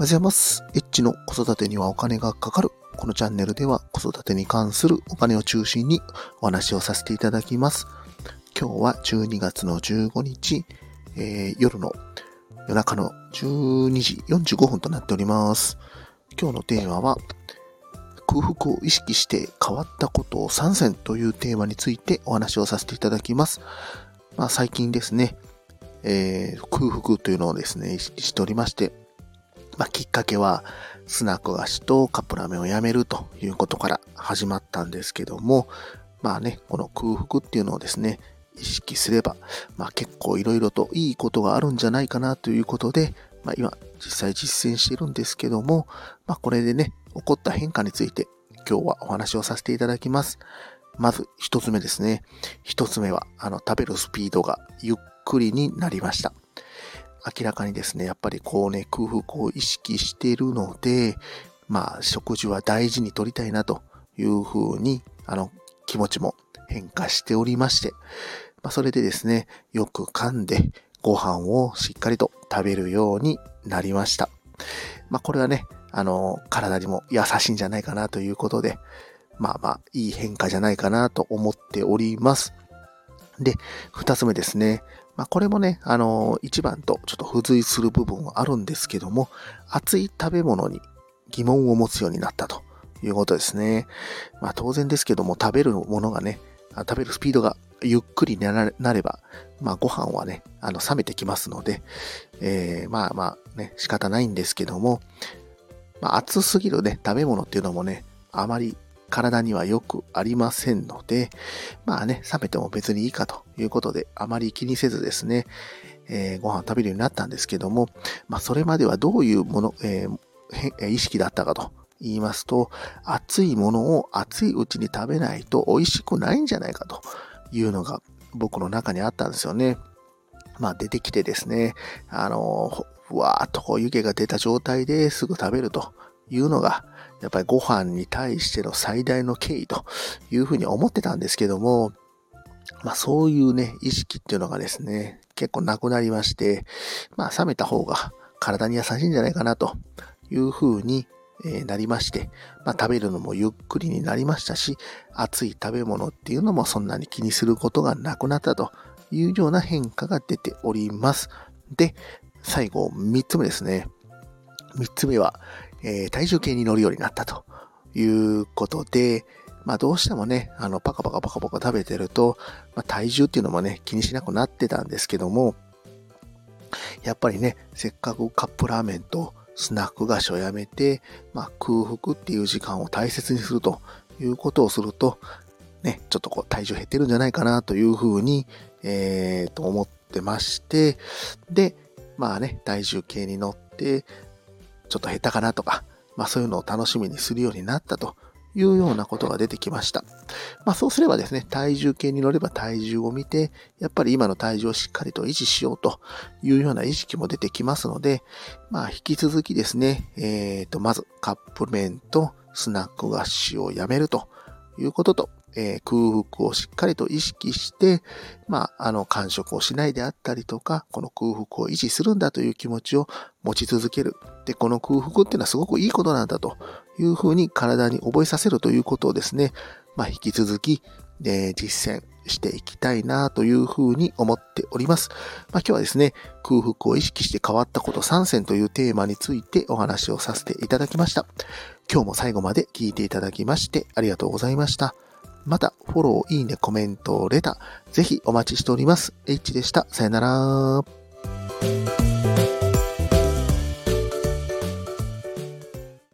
おはようございます。エッチの子育てにはお金がかかる。このチャンネルでは子育てに関するお金を中心にお話をさせていただきます。今日は12月の15日、えー、夜の夜中の12時45分となっております。今日のテーマは空腹を意識して変わったことを参戦というテーマについてお話をさせていただきます。まあ、最近ですね、えー、空腹というのをですね、意識しておりまして、まあ、きっかけは、スナック菓子とカップラーメンをやめるということから始まったんですけども、まあね、この空腹っていうのをですね、意識すれば、まあ結構いろいろといいことがあるんじゃないかなということで、まあ今実際実践してるんですけども、まあこれでね、起こった変化について今日はお話をさせていただきます。まず一つ目ですね。一つ目は、あの、食べるスピードがゆっくりになりました。明らかにですね、やっぱりこうね、空腹を意識しているので、まあ、食事は大事にとりたいなというふうに、あの、気持ちも変化しておりまして、まあ、それでですね、よく噛んでご飯をしっかりと食べるようになりました。まあ、これはね、あの、体にも優しいんじゃないかなということで、まあまあ、いい変化じゃないかなと思っております。で、二つ目ですね。まあ、これもね、あの、一番とちょっと付随する部分はあるんですけども、熱い食べ物に疑問を持つようになったということですね。まあ、当然ですけども、食べるものがね、食べるスピードがゆっくりになれば、まあ、ご飯はね、あの、冷めてきますので、えー、まあまあね、仕方ないんですけども、まあ、熱すぎるね、食べ物っていうのもね、あまり体にはよくありませんので、まあね、冷めても別にいいかということで、あまり気にせずですね、えー、ご飯を食べるようになったんですけども、まあそれまではどういうもの、えー、意識だったかと言いますと、熱いものを熱いうちに食べないと美味しくないんじゃないかというのが僕の中にあったんですよね。まあ出てきてですね、あの、ふわーっとこう湯気が出た状態ですぐ食べるというのが、やっぱりご飯に対しての最大の敬意というふうに思ってたんですけども、まあそういうね、意識っていうのがですね、結構なくなりまして、まあ冷めた方が体に優しいんじゃないかなというふうになりまして、まあ食べるのもゆっくりになりましたし、熱い食べ物っていうのもそんなに気にすることがなくなったというような変化が出ております。で、最後3つ目ですね。3つ目は、えー、体重計に乗るようになったということで、まあどうしてもね、あの、パカパカパカパカ食べてると、まあ体重っていうのもね、気にしなくなってたんですけども、やっぱりね、せっかくカップラーメンとスナック菓子をやめて、まあ空腹っていう時間を大切にするということをすると、ね、ちょっとこう体重減ってるんじゃないかなというふうに、えー、と思ってまして、で、まあね、体重計に乗って、ちょっと減ったかなとか、まあそういうのを楽しみにするようになったというようなことが出てきました。まあそうすればですね、体重計に乗れば体重を見て、やっぱり今の体重をしっかりと維持しようというような意識も出てきますので、まあ引き続きですね、えっ、ー、と、まずカップ麺とスナック菓子をやめるということと、えー、空腹をしっかりと意識して、まあ、あの、完食をしないであったりとか、この空腹を維持するんだという気持ちを持ち続ける。で、この空腹っていうのはすごくいいことなんだというふうに体に覚えさせるということをですね、まあ、引き続き、えー、実践していきたいなというふうに思っております。まあ、今日はですね、空腹を意識して変わったこと3選というテーマについてお話をさせていただきました。今日も最後まで聞いていただきましてありがとうございました。また、フォロー、いいね、コメント、レター、ぜひお待ちしております。H でした。さよなら。